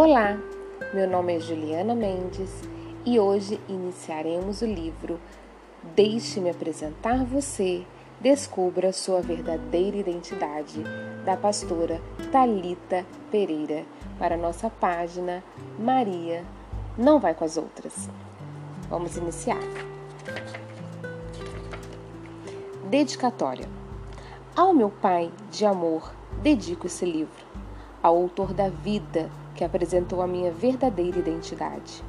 Olá, meu nome é Juliana Mendes e hoje iniciaremos o livro Deixe-me apresentar você, descubra sua verdadeira identidade, da pastora Talita Pereira, para nossa página Maria não vai com as outras. Vamos iniciar. Dedicatória. Ao meu pai de amor, dedico esse livro, ao autor da vida que apresentou a minha verdadeira identidade,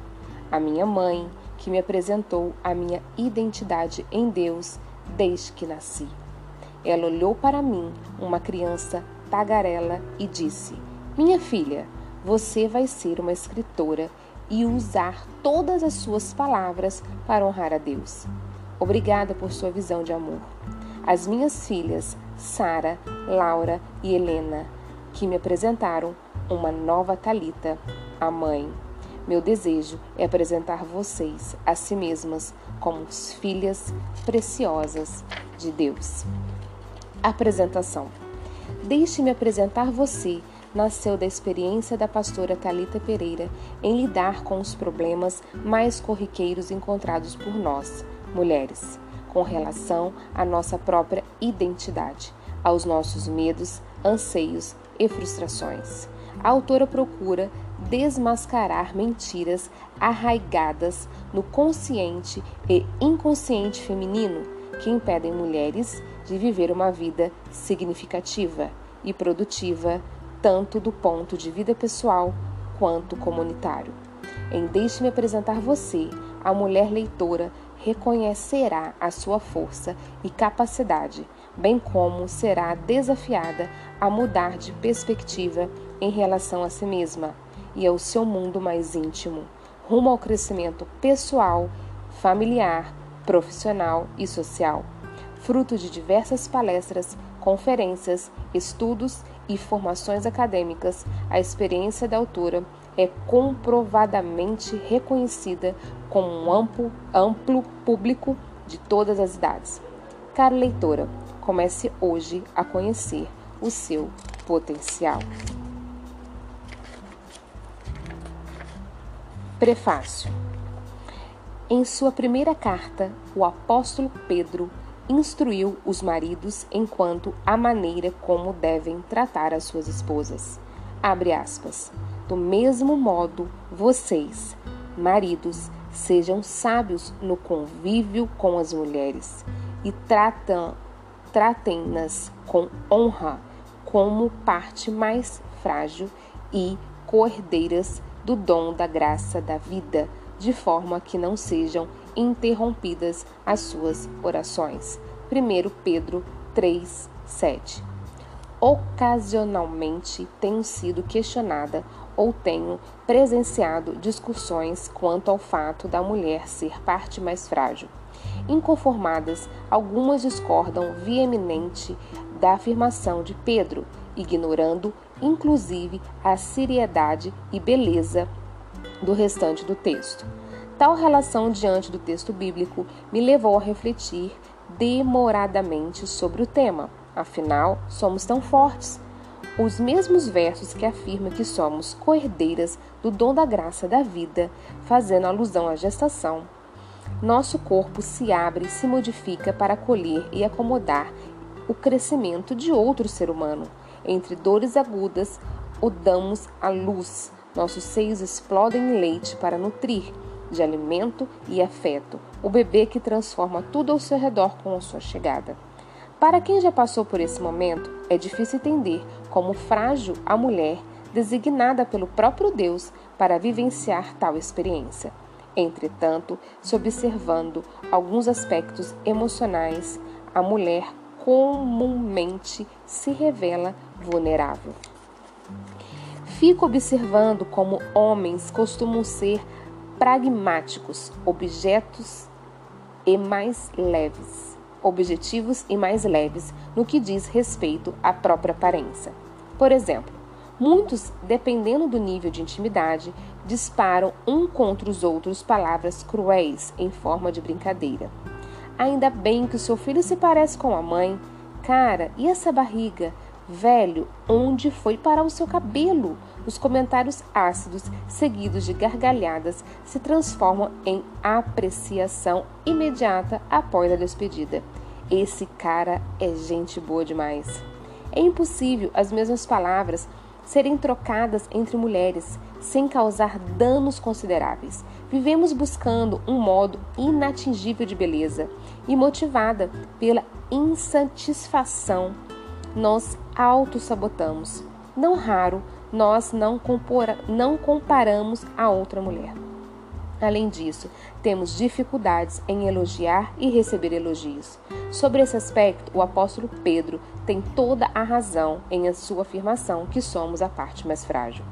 a minha mãe que me apresentou a minha identidade em Deus desde que nasci. Ela olhou para mim, uma criança tagarela, e disse: Minha filha, você vai ser uma escritora e usar todas as suas palavras para honrar a Deus. Obrigada por sua visão de amor. As minhas filhas, Sara, Laura e Helena, que me apresentaram uma nova Talita, a mãe. Meu desejo é apresentar vocês a si mesmas como filhas preciosas de Deus. Apresentação. Deixe-me apresentar você nasceu da experiência da pastora Talita Pereira em lidar com os problemas mais corriqueiros encontrados por nós, mulheres, com relação à nossa própria identidade, aos nossos medos, anseios e frustrações. A autora procura desmascarar mentiras arraigadas no consciente e inconsciente feminino que impedem mulheres de viver uma vida significativa e produtiva, tanto do ponto de vida pessoal quanto comunitário. Em Deixe-me apresentar você, a mulher leitora reconhecerá a sua força e capacidade, bem como será desafiada a mudar de perspectiva em relação a si mesma e ao seu mundo mais íntimo, rumo ao crescimento pessoal, familiar, profissional e social, fruto de diversas palestras, conferências, estudos e formações acadêmicas, a experiência da autora é comprovadamente reconhecida como um amplo, amplo público de todas as idades. Cara leitora, comece hoje a conhecer o seu potencial. Prefácio. Em sua primeira carta, o apóstolo Pedro instruiu os maridos enquanto a maneira como devem tratar as suas esposas. Abre aspas. Do mesmo modo, vocês, maridos, sejam sábios no convívio com as mulheres e tratem-nas com honra como parte mais frágil e coerdeiras do dom da graça da vida, de forma que não sejam interrompidas as suas orações. 1 Pedro 3, 7. Ocasionalmente tenho sido questionada ou tenho presenciado discussões quanto ao fato da mulher ser parte mais frágil. Inconformadas, algumas discordam veemente da afirmação de Pedro, ignorando inclusive a seriedade e beleza do restante do texto. Tal relação diante do texto bíblico me levou a refletir demoradamente sobre o tema. Afinal, somos tão fortes os mesmos versos que afirmam que somos coerdeiras do dom da graça da vida, fazendo alusão à gestação. Nosso corpo se abre e se modifica para acolher e acomodar o crescimento de outro ser humano. Entre dores agudas, o damos à luz. Nossos seios explodem em leite para nutrir de alimento e afeto o bebê que transforma tudo ao seu redor com a sua chegada. Para quem já passou por esse momento, é difícil entender como frágil a mulher designada pelo próprio Deus para vivenciar tal experiência. Entretanto, se observando alguns aspectos emocionais, a mulher comumente se revela vulnerável. Fico observando como homens costumam ser pragmáticos, objetos e mais leves objetivos e mais leves no que diz respeito à própria aparência. Por exemplo, muitos, dependendo do nível de intimidade, disparam um contra os outros palavras cruéis em forma de brincadeira. Ainda bem que o seu filho se parece com a mãe. Cara, e essa barriga? Velho, onde foi parar o seu cabelo? Os comentários ácidos, seguidos de gargalhadas, se transformam em apreciação imediata após a despedida. Esse cara é gente boa demais. É impossível as mesmas palavras serem trocadas entre mulheres sem causar danos consideráveis. Vivemos buscando um modo inatingível de beleza e motivada pela insatisfação, nós auto-sabotamos. Não raro, nós não, compora, não comparamos a outra mulher. Além disso, temos dificuldades em elogiar e receber elogios. Sobre esse aspecto, o apóstolo Pedro tem toda a razão em sua afirmação que somos a parte mais frágil.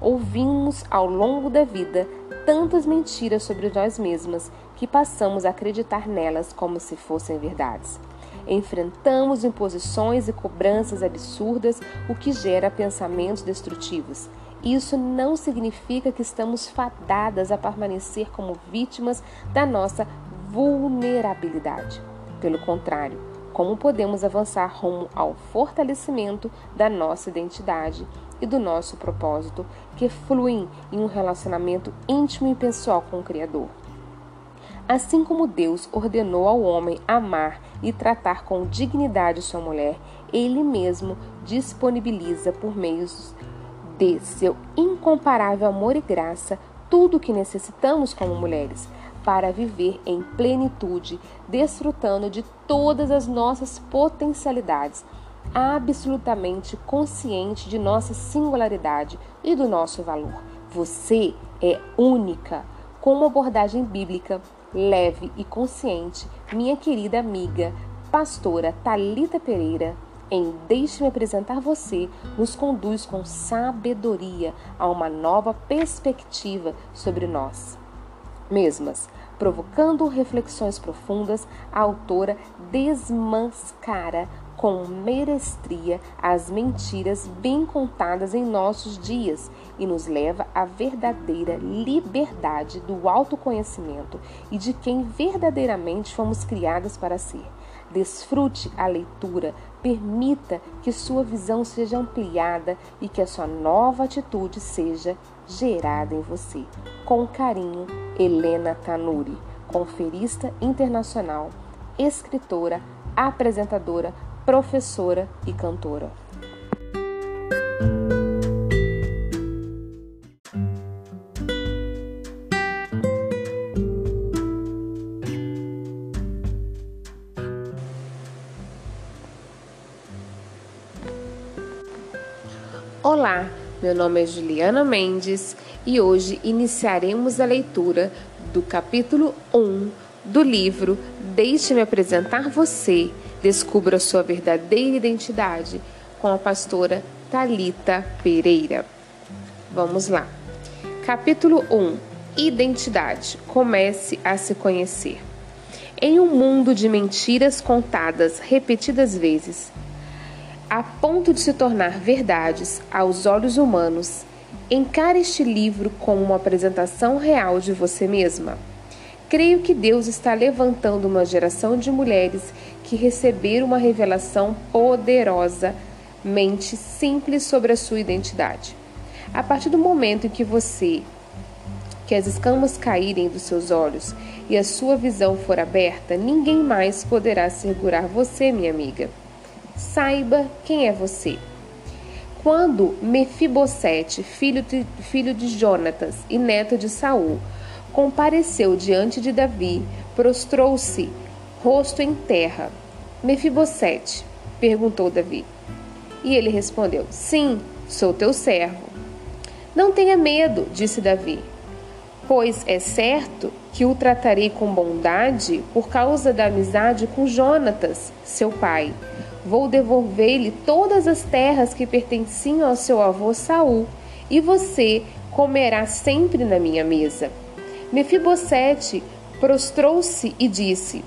Ouvimos ao longo da vida tantas mentiras sobre nós mesmas que passamos a acreditar nelas como se fossem verdades. Enfrentamos imposições e cobranças absurdas, o que gera pensamentos destrutivos. Isso não significa que estamos fadadas a permanecer como vítimas da nossa vulnerabilidade. Pelo contrário, como podemos avançar rumo ao fortalecimento da nossa identidade e do nosso propósito, que fluem em um relacionamento íntimo e pessoal com o Criador. Assim como Deus ordenou ao homem amar e tratar com dignidade sua mulher, ele mesmo disponibiliza por meios de seu incomparável amor e graça tudo o que necessitamos como mulheres para viver em plenitude, desfrutando de todas as nossas potencialidades, absolutamente consciente de nossa singularidade e do nosso valor. Você é única. Com uma abordagem bíblica leve e consciente, minha querida amiga, pastora Talita Pereira, em Deixe-me apresentar você, nos conduz com sabedoria a uma nova perspectiva sobre nós mesmas. Provocando reflexões profundas, a autora desmascara com merestria as mentiras bem contadas em nossos dias e nos leva à verdadeira liberdade do autoconhecimento e de quem verdadeiramente fomos criadas para ser. Desfrute a leitura, permita que sua visão seja ampliada e que a sua nova atitude seja gerada em você. Com carinho, Helena Tanuri, conferista internacional, escritora, apresentadora, professora e cantora. Olá, meu nome é Juliana Mendes e hoje iniciaremos a leitura do capítulo 1 do livro Deixe-me apresentar você, descubra sua verdadeira identidade com a pastora Talita Pereira. Vamos lá. Capítulo 1 Identidade. Comece a se conhecer. Em um mundo de mentiras contadas repetidas vezes, a ponto de se tornar verdades aos olhos humanos, encare este livro como uma apresentação real de você mesma. Creio que Deus está levantando uma geração de mulheres que receberam uma revelação poderosa, mente simples sobre a sua identidade. A partir do momento em que você que as escamas caírem dos seus olhos e a sua visão for aberta, ninguém mais poderá segurar você, minha amiga saiba quem é você. Quando Mefibosete, filho de, filho de Jonatas e neto de Saul, compareceu diante de Davi, prostrou-se, rosto em terra. Mefibosete, perguntou Davi. E ele respondeu: Sim, sou teu servo. Não tenha medo, disse Davi, pois é certo que o tratarei com bondade por causa da amizade com Jonatas, seu pai Vou devolver-lhe todas as terras que pertenciam ao seu avô Saul, e você comerá sempre na minha mesa. Mefibosete prostrou-se e disse: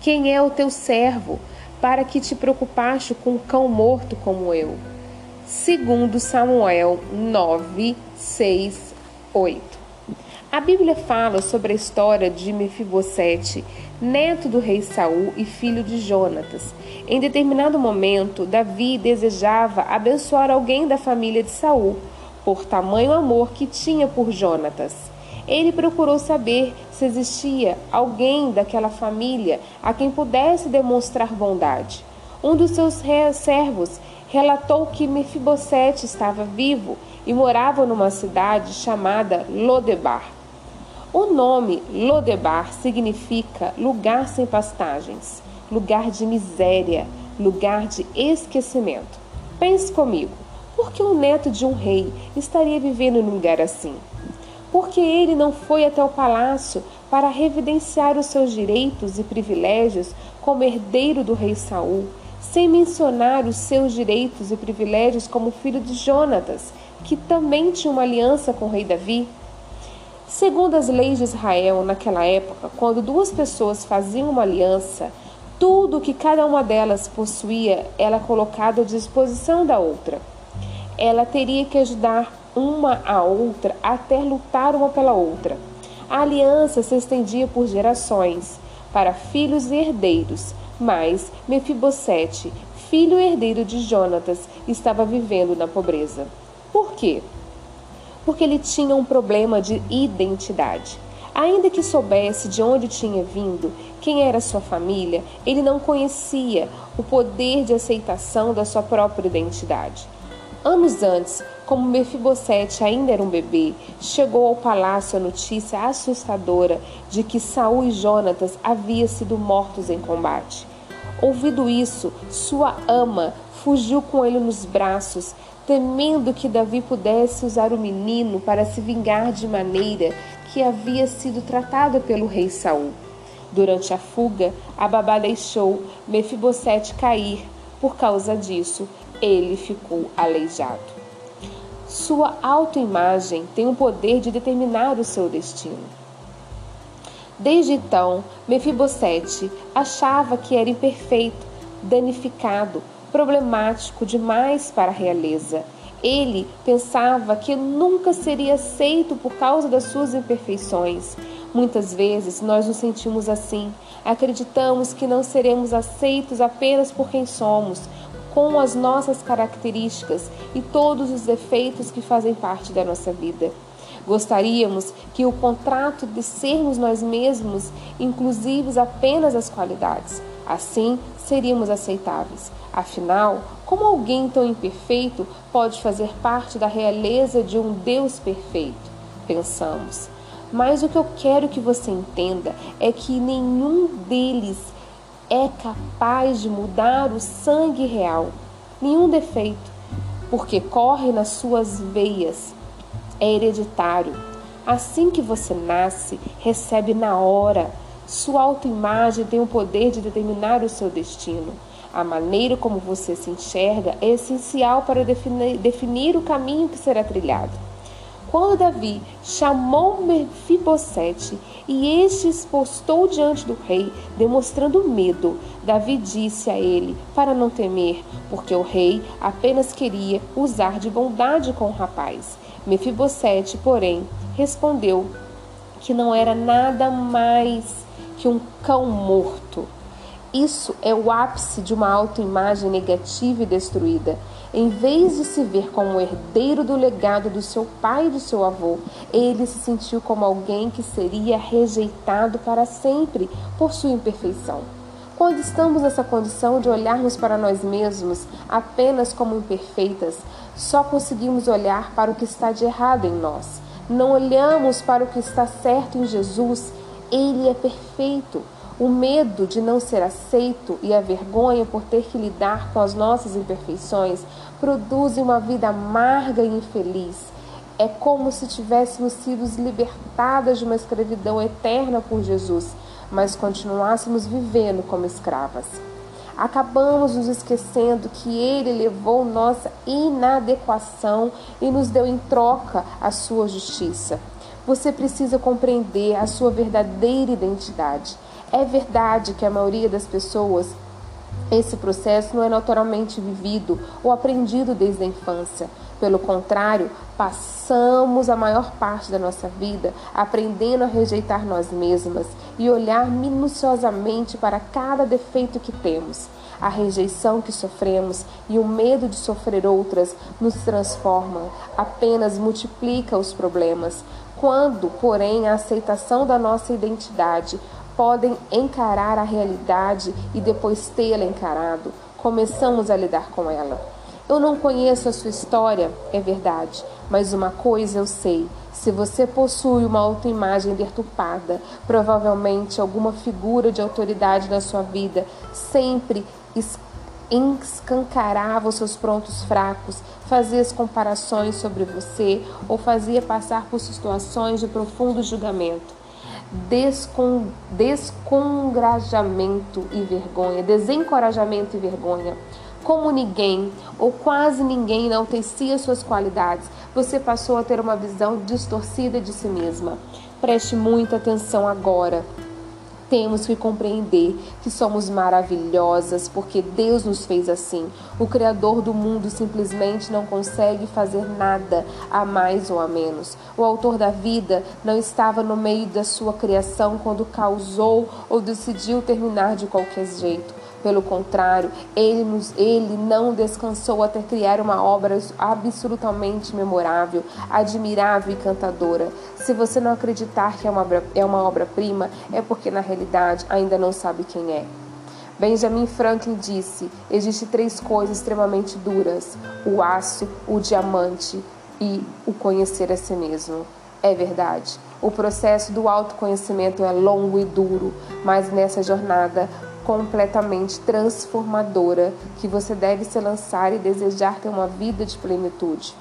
Quem é o teu servo, para que te preocupaste com um cão morto como eu? Segundo Samuel 9, 6, 8. A Bíblia fala sobre a história de Mefibosete, neto do rei Saul e filho de Jonatas. Em determinado momento, Davi desejava abençoar alguém da família de Saul, por tamanho amor que tinha por Jonatas. Ele procurou saber se existia alguém daquela família a quem pudesse demonstrar bondade. Um dos seus servos relatou que Mefibosete estava vivo e morava numa cidade chamada Lodebar. O nome Lodebar significa lugar sem pastagens, lugar de miséria, lugar de esquecimento. Pense comigo, por que o neto de um rei estaria vivendo num lugar assim? Porque ele não foi até o palácio para revidenciar os seus direitos e privilégios como herdeiro do rei Saul, sem mencionar os seus direitos e privilégios como filho de Jonatas, que também tinha uma aliança com o rei Davi? Segundo as leis de Israel naquela época, quando duas pessoas faziam uma aliança, tudo que cada uma delas possuía era colocado à disposição da outra. Ela teria que ajudar uma a outra até lutar uma pela outra. A aliança se estendia por gerações, para filhos e herdeiros, mas Mefibosete, filho herdeiro de Jonatas, estava vivendo na pobreza. Por quê? Porque ele tinha um problema de identidade. Ainda que soubesse de onde tinha vindo, quem era sua família, ele não conhecia o poder de aceitação da sua própria identidade. Anos antes, como Mefibosete ainda era um bebê, chegou ao palácio a notícia assustadora de que Saul e Jonatas haviam sido mortos em combate. Ouvido isso, sua ama fugiu com ele nos braços, temendo que Davi pudesse usar o menino para se vingar de maneira que havia sido tratada pelo rei Saul. Durante a fuga, a babá deixou Mefibosete cair. Por causa disso, ele ficou aleijado. Sua autoimagem tem o poder de determinar o seu destino. Desde então, Mefibosete achava que era imperfeito, danificado, problemático demais para a realeza. Ele pensava que nunca seria aceito por causa das suas imperfeições. Muitas vezes nós nos sentimos assim. Acreditamos que não seremos aceitos apenas por quem somos, com as nossas características e todos os defeitos que fazem parte da nossa vida. Gostaríamos que o contrato de sermos nós mesmos inclusivos apenas as qualidades. Assim, seríamos aceitáveis. Afinal, como alguém tão imperfeito pode fazer parte da realeza de um Deus perfeito? Pensamos. Mas o que eu quero que você entenda é que nenhum deles é capaz de mudar o sangue real, nenhum defeito, porque corre nas suas veias, é hereditário. Assim que você nasce, recebe na hora. Sua autoimagem tem o poder de determinar o seu destino. A maneira como você se enxerga é essencial para definir, o caminho que será trilhado. Quando Davi chamou Mefibosete e este expostou diante do rei, demonstrando medo, Davi disse a ele para não temer, porque o rei apenas queria usar de bondade com o rapaz. Mefibosete, porém, respondeu que não era nada mais que um cão morto. Isso é o ápice de uma autoimagem negativa e destruída. Em vez de se ver como herdeiro do legado do seu pai e do seu avô, ele se sentiu como alguém que seria rejeitado para sempre por sua imperfeição. Quando estamos nessa condição de olharmos para nós mesmos apenas como imperfeitas, só conseguimos olhar para o que está de errado em nós. Não olhamos para o que está certo em Jesus. Ele é perfeito. O medo de não ser aceito e a vergonha por ter que lidar com as nossas imperfeições produzem uma vida amarga e infeliz. É como se tivéssemos sido libertadas de uma escravidão eterna por Jesus, mas continuássemos vivendo como escravas. Acabamos nos esquecendo que Ele levou nossa inadequação e nos deu em troca a sua justiça. Você precisa compreender a sua verdadeira identidade. É verdade que a maioria das pessoas esse processo não é naturalmente vivido ou aprendido desde a infância. Pelo contrário, passamos a maior parte da nossa vida aprendendo a rejeitar nós mesmas e olhar minuciosamente para cada defeito que temos. A rejeição que sofremos e o medo de sofrer outras nos transforma, apenas multiplica os problemas. Quando, porém, a aceitação da nossa identidade podem encarar a realidade e depois tê-la encarado, começamos a lidar com ela. Eu não conheço a sua história, é verdade, mas uma coisa eu sei: se você possui uma autoimagem deturpada, provavelmente alguma figura de autoridade na sua vida sempre escancarava os seus prontos fracos, fazia as comparações sobre você ou fazia passar por situações de profundo julgamento. Descon, descongrajamento e vergonha, desencorajamento e vergonha. Como ninguém ou quase ninguém enaltecia suas qualidades, você passou a ter uma visão distorcida de si mesma. Preste muita atenção agora temos que compreender que somos maravilhosas porque Deus nos fez assim. O Criador do mundo simplesmente não consegue fazer nada a mais ou a menos. O Autor da vida não estava no meio da sua criação quando causou ou decidiu terminar de qualquer jeito. Pelo contrário, ele, nos, ele não descansou até criar uma obra absolutamente memorável, admirável e cantadora. Se você não acreditar que é uma, é uma obra-prima, é porque na realidade ainda não sabe quem é. Benjamin Franklin disse: existem três coisas extremamente duras: o aço, o diamante e o conhecer a si mesmo. É verdade. O processo do autoconhecimento é longo e duro, mas nessa jornada completamente transformadora que você deve se lançar e desejar ter uma vida de plenitude.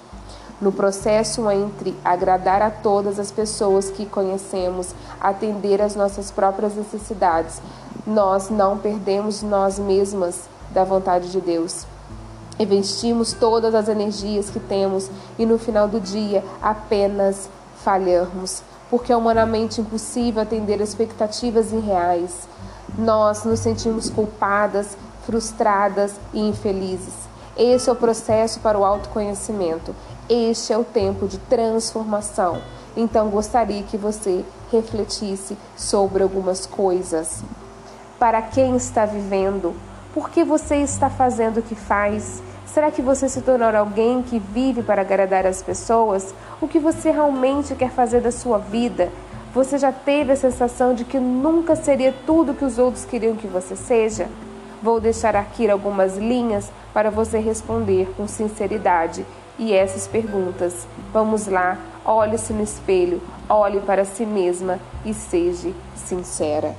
No processo entre agradar a todas as pessoas que conhecemos, atender às nossas próprias necessidades, nós não perdemos nós mesmas da vontade de Deus. Investimos todas as energias que temos e no final do dia apenas falhamos, porque é humanamente impossível atender expectativas irreais nós nos sentimos culpadas, frustradas e infelizes. Esse é o processo para o autoconhecimento. Este é o tempo de transformação. Então gostaria que você refletisse sobre algumas coisas. Para quem está vivendo? Por que você está fazendo o que faz? Será que você se tornou alguém que vive para agradar as pessoas? O que você realmente quer fazer da sua vida? Você já teve a sensação de que nunca seria tudo que os outros queriam que você seja? Vou deixar aqui algumas linhas para você responder com sinceridade e essas perguntas. Vamos lá, olhe-se no espelho, olhe para si mesma e seja sincera.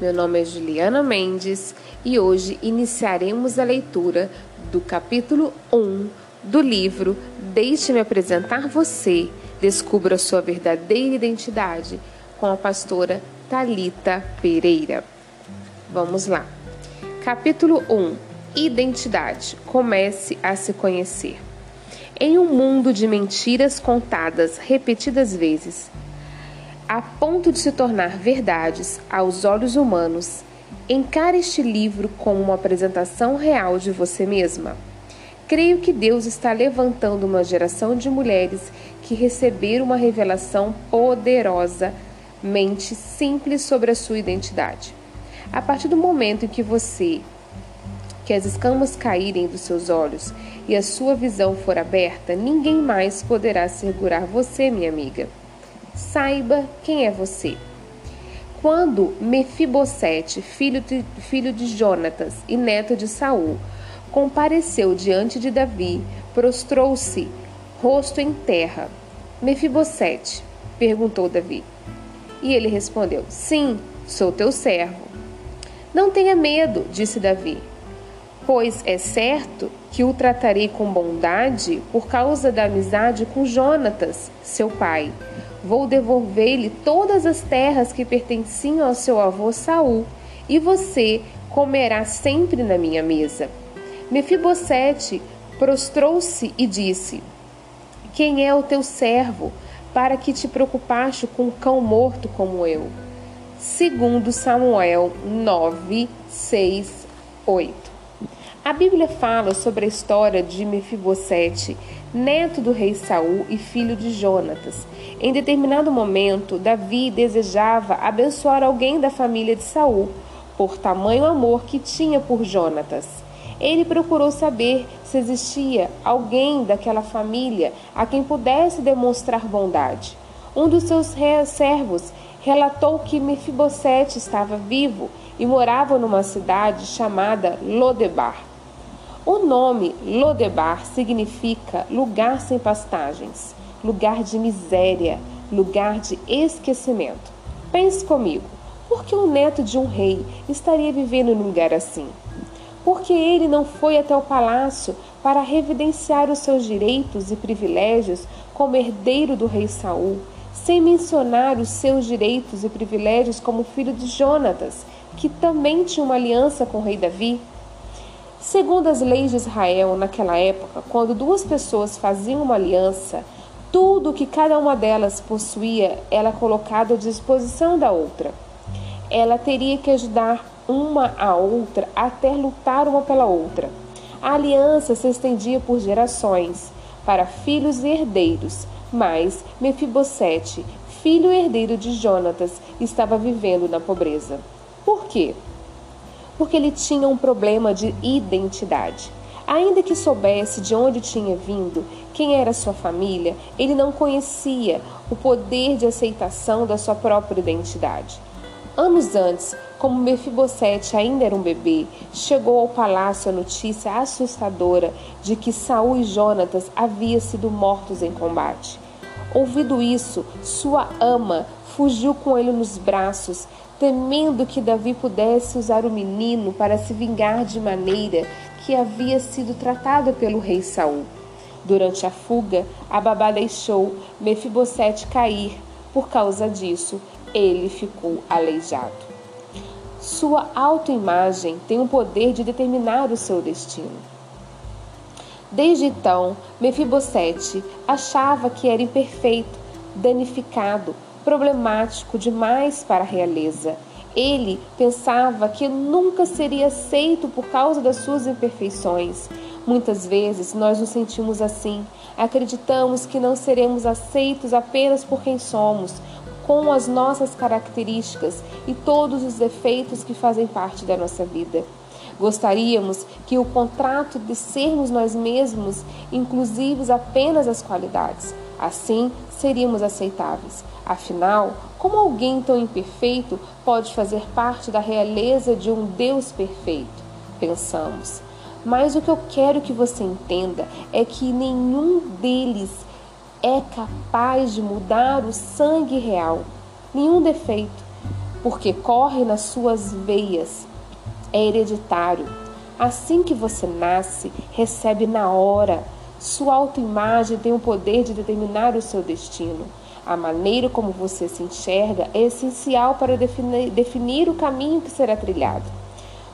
Meu nome é Juliana Mendes e hoje iniciaremos a leitura do capítulo 1 do livro Deixe-me apresentar você, descubra sua verdadeira identidade, com a pastora Talita Pereira. Vamos lá. Capítulo 1 Identidade. Comece a se conhecer. Em um mundo de mentiras contadas repetidas vezes, a ponto de se tornar verdades aos olhos humanos, encare este livro como uma apresentação real de você mesma. Creio que Deus está levantando uma geração de mulheres que receberam uma revelação poderosa, mente simples sobre a sua identidade. A partir do momento em que você que as escamas caírem dos seus olhos e a sua visão for aberta, ninguém mais poderá segurar você, minha amiga. Saiba quem é você. Quando Mefibosete, filho de, filho de Jonatas e neto de Saul, compareceu diante de Davi, prostrou-se, rosto em terra. Mefibosete, perguntou Davi. E ele respondeu: Sim, sou teu servo. Não tenha medo, disse Davi, pois é certo que o tratarei com bondade por causa da amizade com Jonatas, seu pai Vou devolver-lhe todas as terras que pertenciam ao seu avô Saul, e você comerá sempre na minha mesa. Mefibosete prostrou-se e disse: Quem é o teu servo para que te preocupaste com um cão morto como eu? Segundo Samuel 9, 6, 8. A Bíblia fala sobre a história de Mefibosete, neto do rei Saul e filho de Jonatas. Em determinado momento, Davi desejava abençoar alguém da família de Saul, por tamanho amor que tinha por Jonatas. Ele procurou saber se existia alguém daquela família a quem pudesse demonstrar bondade. Um dos seus servos relatou que Mefibosete estava vivo e morava numa cidade chamada Lodebar. O nome Lodebar significa lugar sem pastagens, lugar de miséria, lugar de esquecimento. Pense comigo, por que o neto de um rei estaria vivendo num lugar assim? Porque ele não foi até o palácio para revidenciar os seus direitos e privilégios como herdeiro do rei Saul, sem mencionar os seus direitos e privilégios como filho de Jonatas, que também tinha uma aliança com o rei Davi? Segundo as leis de Israel naquela época, quando duas pessoas faziam uma aliança, tudo que cada uma delas possuía era colocado à disposição da outra. Ela teria que ajudar uma a outra até lutar uma pela outra. A aliança se estendia por gerações, para filhos e herdeiros, mas Mefibosete, filho herdeiro de Jonatas, estava vivendo na pobreza. Por quê? Porque ele tinha um problema de identidade. Ainda que soubesse de onde tinha vindo, quem era sua família, ele não conhecia o poder de aceitação da sua própria identidade. Anos antes, como Mefibosete ainda era um bebê, chegou ao palácio a notícia assustadora de que Saul e Jonatas haviam sido mortos em combate. Ouvido isso, sua ama fugiu com ele nos braços, temendo que Davi pudesse usar o menino para se vingar de maneira que havia sido tratada pelo rei Saul. Durante a fuga, a babá deixou Mefibosete cair. Por causa disso, ele ficou aleijado. Sua autoimagem tem o poder de determinar o seu destino. Desde então, Mefibosete achava que era imperfeito, danificado, problemático demais para a realeza. Ele pensava que nunca seria aceito por causa das suas imperfeições. Muitas vezes nós nos sentimos assim. Acreditamos que não seremos aceitos apenas por quem somos, com as nossas características e todos os defeitos que fazem parte da nossa vida. Gostaríamos que o contrato de sermos nós mesmos inclusivos apenas as qualidades. Assim, seríamos aceitáveis. Afinal, como alguém tão imperfeito pode fazer parte da realeza de um Deus perfeito? Pensamos. Mas o que eu quero que você entenda é que nenhum deles é capaz de mudar o sangue real, nenhum defeito, porque corre nas suas veias, é hereditário. Assim que você nasce, recebe na hora. Sua autoimagem tem o poder de determinar o seu destino. A maneira como você se enxerga é essencial para definir, definir o caminho que será trilhado.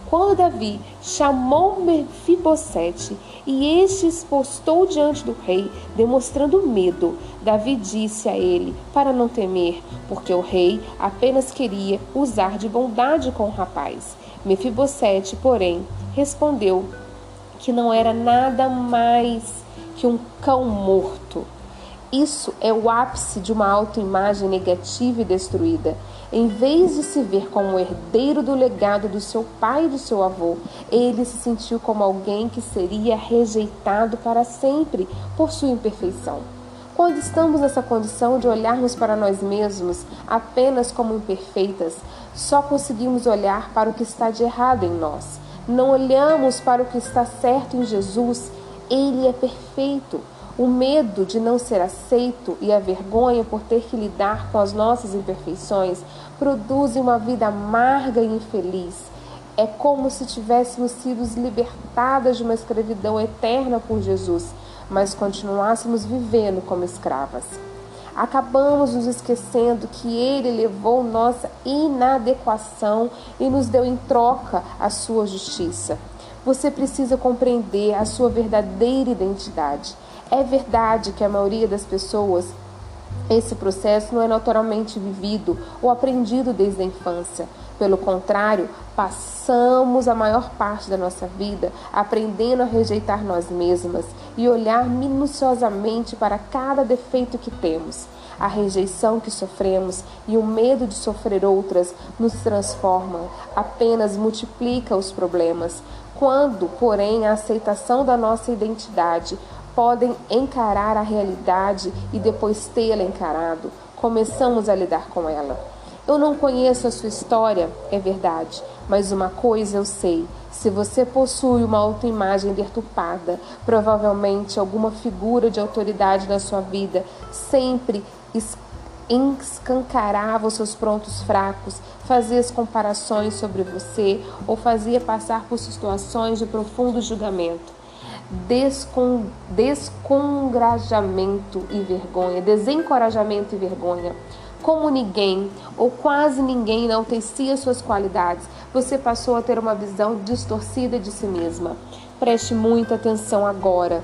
Quando Davi chamou Mefibosete e este expostou diante do rei, demonstrando medo, Davi disse a ele para não temer, porque o rei apenas queria usar de bondade com o rapaz. Mefibosete, porém, respondeu que não era nada mais que um cão morto. Isso é o ápice de uma autoimagem negativa e destruída. Em vez de se ver como herdeiro do legado do seu pai e do seu avô, ele se sentiu como alguém que seria rejeitado para sempre por sua imperfeição. Quando estamos nessa condição de olharmos para nós mesmos apenas como imperfeitas, só conseguimos olhar para o que está de errado em nós. Não olhamos para o que está certo em Jesus. Ele é perfeito. O medo de não ser aceito e a vergonha por ter que lidar com as nossas imperfeições produzem uma vida amarga e infeliz. É como se tivéssemos sido libertadas de uma escravidão eterna por Jesus, mas continuássemos vivendo como escravas. Acabamos nos esquecendo que Ele levou nossa inadequação e nos deu em troca a sua justiça. Você precisa compreender a sua verdadeira identidade. É verdade que a maioria das pessoas esse processo não é naturalmente vivido ou aprendido desde a infância. Pelo contrário, passamos a maior parte da nossa vida aprendendo a rejeitar nós mesmas e olhar minuciosamente para cada defeito que temos. A rejeição que sofremos e o medo de sofrer outras nos transforma, apenas multiplica os problemas. Quando, porém, a aceitação da nossa identidade podem encarar a realidade e depois tê-la encarado, começamos a lidar com ela. Eu não conheço a sua história, é verdade, mas uma coisa eu sei: se você possui uma autoimagem deturpada, provavelmente alguma figura de autoridade na sua vida sempre escancarava os seus prontos fracos, fazia as comparações sobre você ou fazia passar por situações de profundo julgamento descon, descongrajamento e vergonha, desencorajamento e vergonha. Como ninguém ou quase ninguém enaltecia suas qualidades, você passou a ter uma visão distorcida de si mesma. Preste muita atenção agora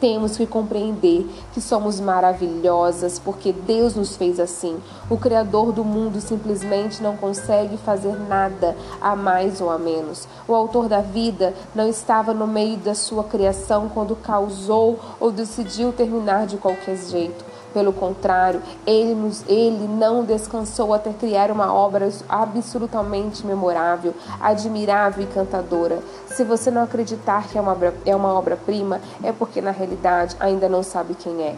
temos que compreender que somos maravilhosas porque Deus nos fez assim. O Criador do mundo simplesmente não consegue fazer nada a mais ou a menos. O Autor da vida não estava no meio da sua criação quando causou ou decidiu terminar de qualquer jeito. Pelo contrário, ele, nos, ele não descansou até criar uma obra absolutamente memorável, admirável e cantadora. Se você não acreditar que é uma, é uma obra-prima, é porque na realidade ainda não sabe quem é.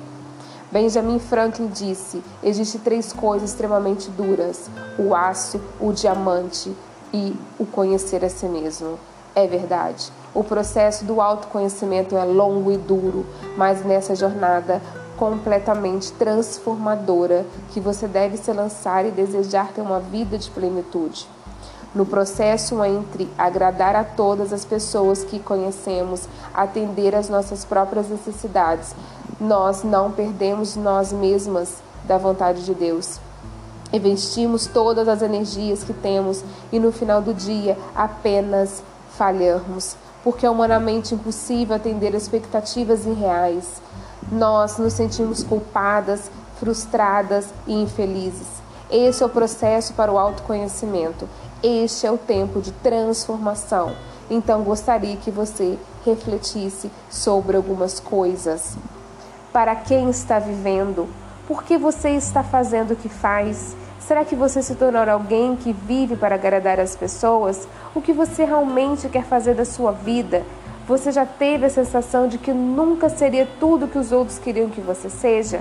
Benjamin Franklin disse: existem três coisas extremamente duras: o aço, o diamante e o conhecer a si mesmo. É verdade. O processo do autoconhecimento é longo e duro, mas nessa jornada completamente transformadora que você deve se lançar e desejar ter uma vida de plenitude. No processo entre agradar a todas as pessoas que conhecemos, atender às nossas próprias necessidades, nós não perdemos nós mesmas da vontade de Deus. Investimos todas as energias que temos e no final do dia apenas falhamos, porque é humanamente impossível atender expectativas irreais nós nos sentimos culpadas, frustradas e infelizes. Esse é o processo para o autoconhecimento. Este é o tempo de transformação. Então gostaria que você refletisse sobre algumas coisas. Para quem está vivendo? Por que você está fazendo o que faz? Será que você se tornou alguém que vive para agradar as pessoas? O que você realmente quer fazer da sua vida? Você já teve a sensação de que nunca seria tudo que os outros queriam que você seja?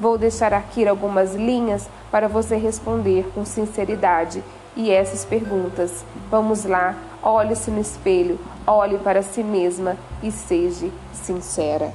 Vou deixar aqui algumas linhas para você responder com sinceridade e essas perguntas. Vamos lá, olhe-se no espelho, olhe para si mesma e seja sincera.